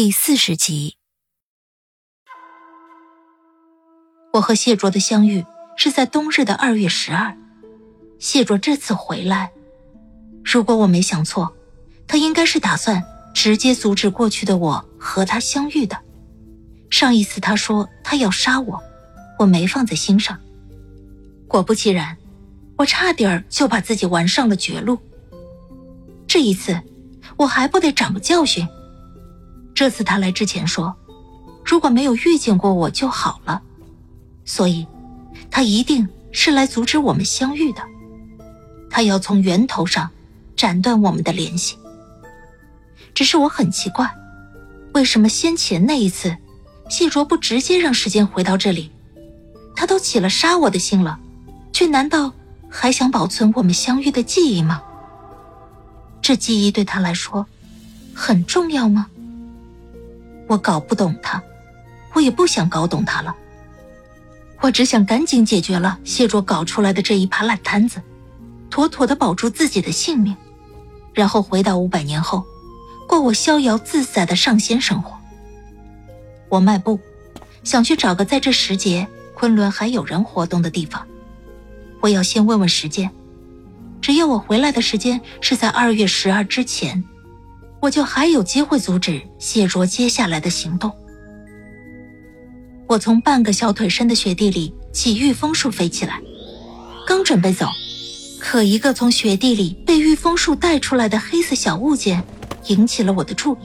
第四十集。我和谢卓的相遇是在冬日的二月十二。谢卓这次回来，如果我没想错，他应该是打算直接阻止过去的我和他相遇的。上一次他说他要杀我，我没放在心上。果不其然，我差点就把自己玩上了绝路。这一次，我还不得长个教训？这次他来之前说，如果没有遇见过我就好了。所以，他一定是来阻止我们相遇的。他要从源头上斩断我们的联系。只是我很奇怪，为什么先前那一次，谢卓不直接让时间回到这里？他都起了杀我的心了，却难道还想保存我们相遇的记忆吗？这记忆对他来说很重要吗？我搞不懂他，我也不想搞懂他了。我只想赶紧解决了谢卓搞出来的这一盘烂摊子，妥妥的保住自己的性命，然后回到五百年后，过我逍遥自在的上仙生活。我迈步，想去找个在这时节昆仑还有人活动的地方。我要先问问时间，只要我回来的时间是在二月十二之前，我就还有机会阻止谢卓接下来的行动。我从半个小腿深的雪地里起御风树飞起来，刚准备走，可一个从雪地里被御风树带出来的黑色小物件引起了我的注意。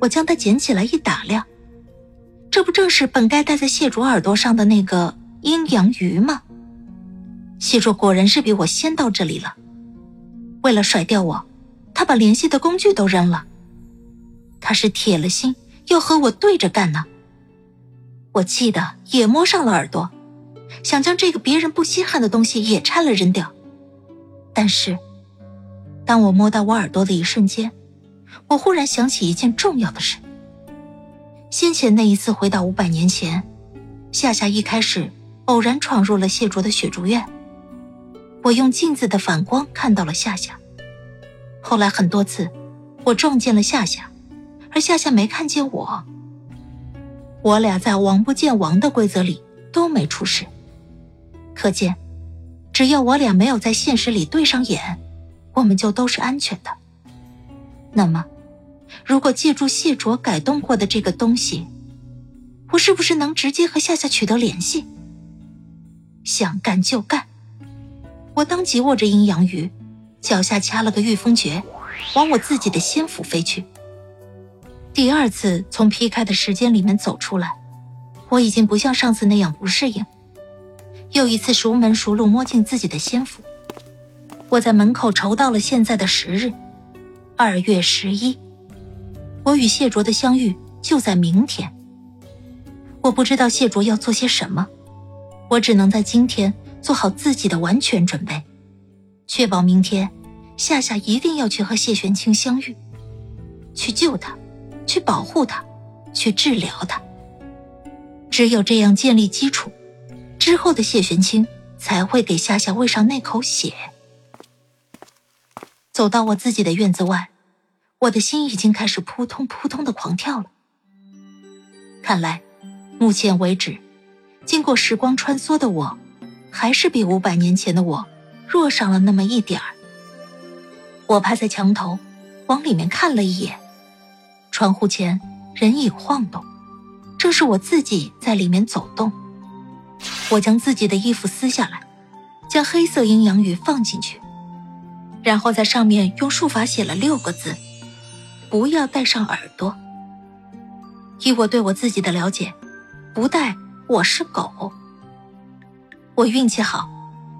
我将它捡起来一打量，这不正是本该戴在谢卓耳朵上的那个阴阳鱼吗？谢卓果然是比我先到这里了。为了甩掉我，他把联系的工具都扔了。他是铁了心要和我对着干呢。我气得也摸上了耳朵，想将这个别人不稀罕的东西也拆了扔掉。但是，当我摸到我耳朵的一瞬间，我忽然想起一件重要的事。先前那一次回到五百年前，夏夏一开始偶然闯入了谢卓的雪竹院，我用镜子的反光看到了夏夏。后来很多次，我撞见了夏夏，而夏夏没看见我。我俩在王不见王的规则里都没出事，可见，只要我俩没有在现实里对上眼，我们就都是安全的。那么，如果借助谢卓改动过的这个东西，我是不是能直接和夏夏取得联系？想干就干！我当即握着阴阳鱼，脚下掐了个御风诀，往我自己的仙府飞去。第二次从劈开的时间里面走出来，我已经不像上次那样不适应。又一次熟门熟路摸进自己的仙府，我在门口筹到了现在的时日，二月十一。我与谢卓的相遇就在明天。我不知道谢卓要做些什么，我只能在今天做好自己的完全准备，确保明天夏夏一定要去和谢玄清相遇，去救他。去保护他，去治疗他。只有这样建立基础，之后的谢玄清才会给夏夏喂上那口血。走到我自己的院子外，我的心已经开始扑通扑通的狂跳了。看来，目前为止，经过时光穿梭的我，还是比五百年前的我弱上了那么一点儿。我趴在墙头，往里面看了一眼。窗户前人影晃动，正是我自己在里面走动。我将自己的衣服撕下来，将黑色阴阳鱼放进去，然后在上面用术法写了六个字：“不要戴上耳朵。”以我对我自己的了解，不戴我是狗。我运气好，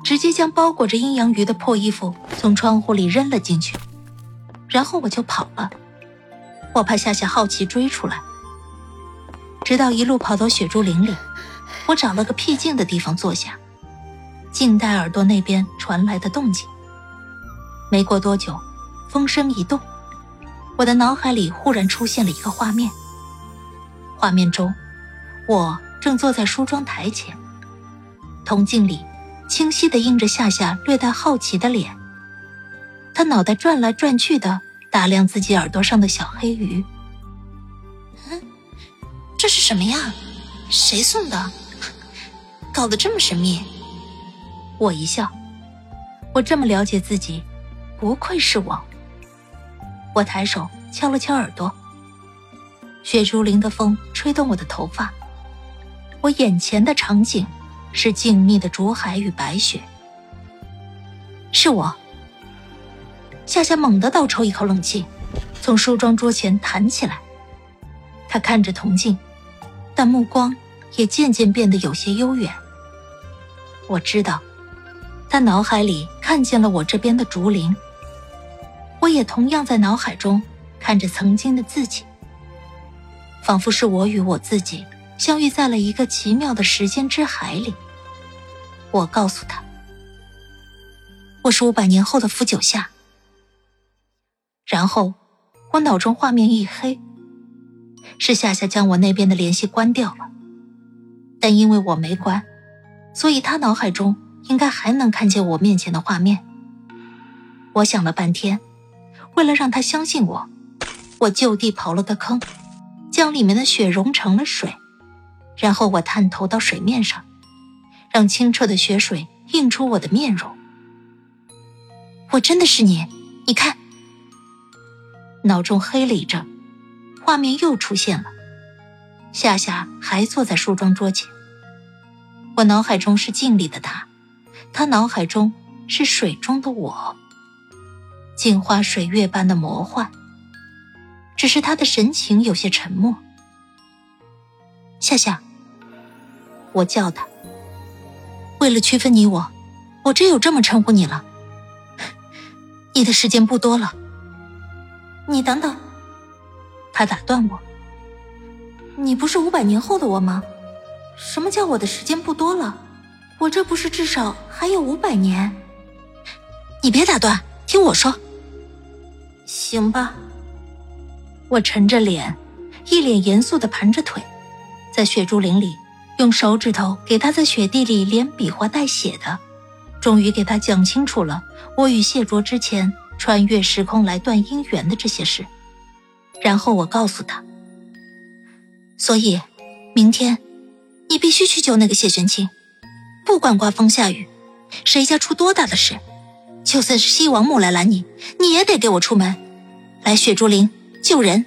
直接将包裹着阴阳鱼的破衣服从窗户里扔了进去，然后我就跑了。我怕夏夏好奇追出来。直到一路跑到雪竹林里，我找了个僻静的地方坐下，静待耳朵那边传来的动静。没过多久，风声一动，我的脑海里忽然出现了一个画面。画面中，我正坐在梳妆台前，铜镜里清晰地映着夏夏略带好奇的脸。她脑袋转来转去的打量自己耳朵上的小黑鱼。嗯，这是什么呀？谁送的？搞得这么神秘。我一笑，我这么了解自己。不愧是我。我抬手敲了敲耳朵，雪竹林的风吹动我的头发，我眼前的场景是静谧的竹海与白雪。是我。夏夏猛地倒抽一口冷气，从梳妆桌前弹起来。他看着铜镜，但目光也渐渐变得有些悠远。我知道，他脑海里看见了我这边的竹林。我也同样在脑海中看着曾经的自己，仿佛是我与我自己相遇在了一个奇妙的时间之海里。我告诉他：“我是五百年后的傅九夏。”然后我脑中画面一黑，是夏夏将我那边的联系关掉了，但因为我没关，所以他脑海中应该还能看见我面前的画面。我想了半天。为了让他相信我，我就地刨了个坑，将里面的雪融成了水，然后我探头到水面上，让清澈的雪水映出我的面容。我真的是你，你看。脑中黑了一阵，画面又出现了，夏夏还坐在梳妆桌前。我脑海中是镜里的他，他脑海中是水中的我。镜花水月般的魔幻，只是他的神情有些沉默。夏夏，我叫他。为了区分你我，我只有这么称呼你了。你的时间不多了。你等等，他打断我。你不是五百年后的我吗？什么叫我的时间不多了？我这不是至少还有五百年？你别打断，听我说。行吧。我沉着脸，一脸严肃的盘着腿，在雪竹林里用手指头给他在雪地里连笔划带写的，终于给他讲清楚了我与谢卓之前穿越时空来断姻缘的这些事。然后我告诉他，所以明天你必须去救那个谢玄清，不管刮风下雨，谁家出多大的事。就算是西王母来拦你，你也得给我出门，来雪竹林救人。